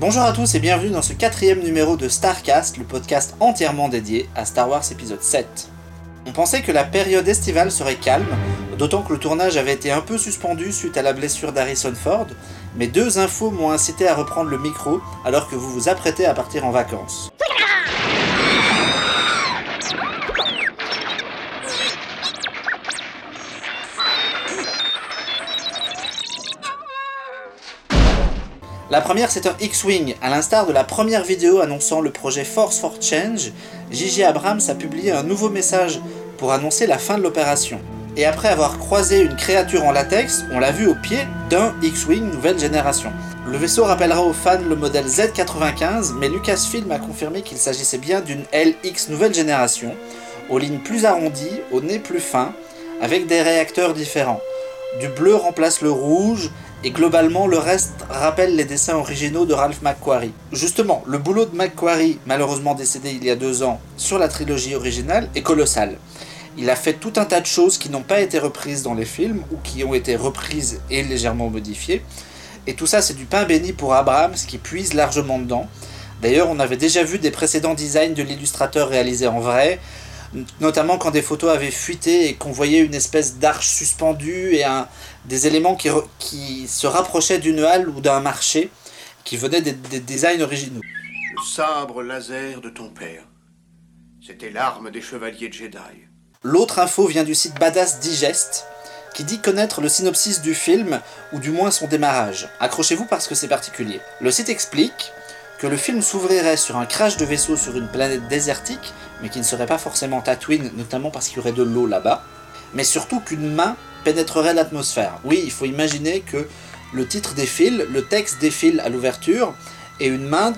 Bonjour à tous et bienvenue dans ce quatrième numéro de Starcast, le podcast entièrement dédié à Star Wars épisode 7. On pensait que la période estivale serait calme, d'autant que le tournage avait été un peu suspendu suite à la blessure d'Harrison Ford, mais deux infos m'ont incité à reprendre le micro alors que vous vous apprêtez à partir en vacances. La première, c'est un X-Wing. À l'instar de la première vidéo annonçant le projet Force for Change, J.J. Abrams a publié un nouveau message pour annoncer la fin de l'opération. Et après avoir croisé une créature en latex, on l'a vu au pied d'un X-Wing nouvelle génération. Le vaisseau rappellera aux fans le modèle Z95, mais Lucasfilm a confirmé qu'il s'agissait bien d'une LX nouvelle génération, aux lignes plus arrondies, au nez plus fin, avec des réacteurs différents. Du bleu remplace le rouge, et globalement le reste rappelle les dessins originaux de Ralph McQuarrie. Justement, le boulot de McQuarrie, malheureusement décédé il y a deux ans, sur la trilogie originale est colossal. Il a fait tout un tas de choses qui n'ont pas été reprises dans les films, ou qui ont été reprises et légèrement modifiées. Et tout ça, c'est du pain béni pour Abrams qui puise largement dedans. D'ailleurs, on avait déjà vu des précédents designs de l'illustrateur réalisés en vrai, notamment quand des photos avaient fuité et qu'on voyait une espèce d'arche suspendue et un, des éléments qui, qui se rapprochaient d'une halle ou d'un marché, qui venaient des, des designs originaux. Le sabre laser de ton père. C'était l'arme des chevaliers Jedi. L'autre info vient du site Badass Digest, qui dit connaître le synopsis du film, ou du moins son démarrage. Accrochez-vous parce que c'est particulier. Le site explique que le film s'ouvrirait sur un crash de vaisseau sur une planète désertique, mais qui ne serait pas forcément Tatooine, notamment parce qu'il y aurait de l'eau là-bas, mais surtout qu'une main pénétrerait l'atmosphère. Oui, il faut imaginer que le titre défile, le texte défile à l'ouverture, et une main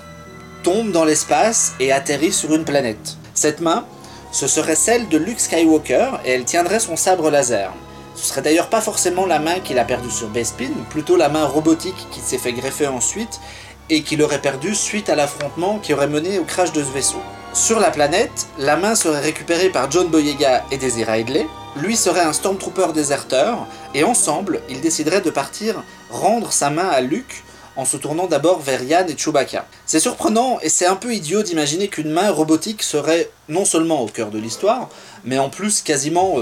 tombe dans l'espace et atterrit sur une planète. Cette main, ce serait celle de Luke Skywalker, et elle tiendrait son sabre laser. Ce serait d'ailleurs pas forcément la main qu'il a perdue sur Bespin, plutôt la main robotique qui s'est fait greffer ensuite et qu'il aurait perdu suite à l'affrontement qui aurait mené au crash de ce vaisseau. Sur la planète, la main serait récupérée par John Boyega et Daisy Ridley, lui serait un Stormtrooper déserteur, et ensemble, ils décideraient de partir rendre sa main à Luke en se tournant d'abord vers Yann et Chewbacca. C'est surprenant et c'est un peu idiot d'imaginer qu'une main robotique serait non seulement au cœur de l'histoire, mais en plus quasiment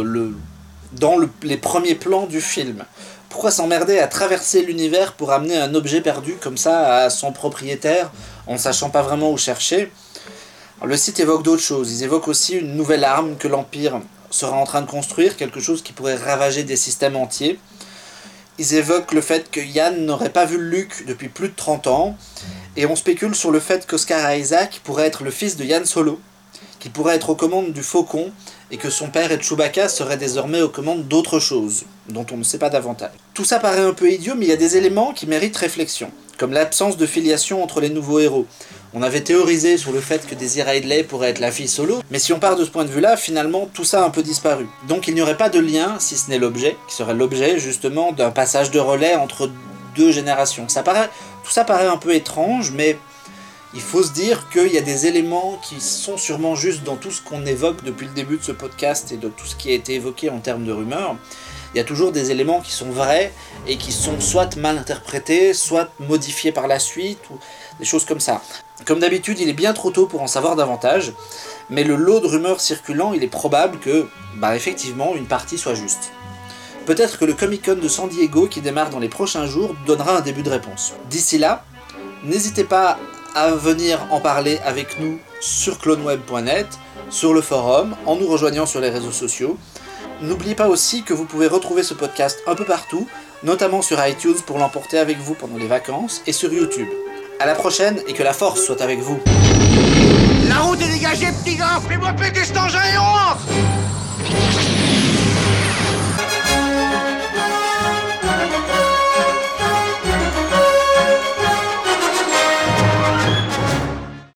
dans les premiers plans du film. Pourquoi s'emmerder à traverser l'univers pour amener un objet perdu comme ça à son propriétaire en sachant pas vraiment où chercher? Le site évoque d'autres choses. Ils évoquent aussi une nouvelle arme que l'Empire sera en train de construire, quelque chose qui pourrait ravager des systèmes entiers. Ils évoquent le fait que Yann n'aurait pas vu Luke depuis plus de 30 ans, et on spécule sur le fait qu'Oscar Isaac pourrait être le fils de Yann Solo, qui pourrait être aux commandes du Faucon, et que son père et Chewbacca seraient désormais aux commandes d'autres choses, dont on ne sait pas davantage. Tout ça paraît un peu idiot, mais il y a des éléments qui méritent réflexion, comme l'absence de filiation entre les nouveaux héros. On avait théorisé sur le fait que Daisy Ridley pourrait être la fille solo, mais si on part de ce point de vue-là, finalement, tout ça a un peu disparu. Donc il n'y aurait pas de lien, si ce n'est l'objet, qui serait l'objet justement d'un passage de relais entre deux générations. Tout ça paraît un peu étrange, mais il faut se dire qu'il y a des éléments qui sont sûrement juste dans tout ce qu'on évoque depuis le début de ce podcast et de tout ce qui a été évoqué en termes de rumeurs. Il y a toujours des éléments qui sont vrais et qui sont soit mal interprétés, soit modifiés par la suite, ou des choses comme ça. Comme d'habitude, il est bien trop tôt pour en savoir davantage, mais le lot de rumeurs circulant, il est probable que, bah effectivement, une partie soit juste. Peut-être que le Comic Con de San Diego, qui démarre dans les prochains jours, donnera un début de réponse. D'ici là, n'hésitez pas à venir en parler avec nous sur cloneweb.net, sur le forum, en nous rejoignant sur les réseaux sociaux. N'oubliez pas aussi que vous pouvez retrouver ce podcast un peu partout, notamment sur iTunes pour l'emporter avec vous pendant les vacances et sur YouTube. À la prochaine et que la force soit avec vous. La route est dégagée, petit gars Fais-moi péter cet engin et on rentre